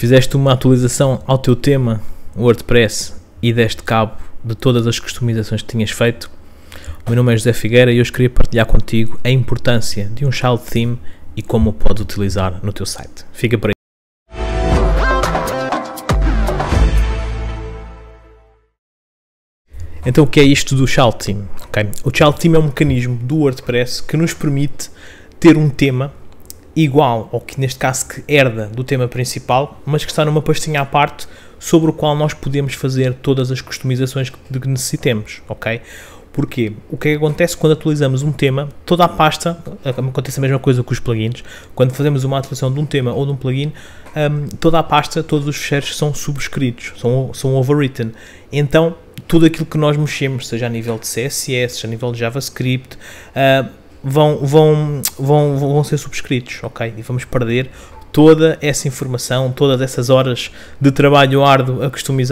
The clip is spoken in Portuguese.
fizeste uma atualização ao teu tema WordPress e deste cabo de todas as customizações que tinhas feito. O meu nome é José Figueira e hoje queria partilhar contigo a importância de um child theme e como o podes utilizar no teu site. Fica por aí. Então o que é isto do child theme? Okay? O child theme é um mecanismo do WordPress que nos permite ter um tema igual, ou que neste caso que herda do tema principal, mas que está numa pastinha à parte sobre o qual nós podemos fazer todas as customizações que necessitemos, ok? Porquê? O que é que acontece quando atualizamos um tema? Toda a pasta, acontece a mesma coisa com os plugins, quando fazemos uma atualização de um tema ou de um plugin, um, toda a pasta, todos os fecheiros são subscritos, são, são overwritten. Então, tudo aquilo que nós mexemos, seja a nível de CSS, a nível de JavaScript, uh, vão, vão, vão, vão ser subscritos, ok? E vamos perder toda essa informação, todas essas horas de trabalho árduo a customizar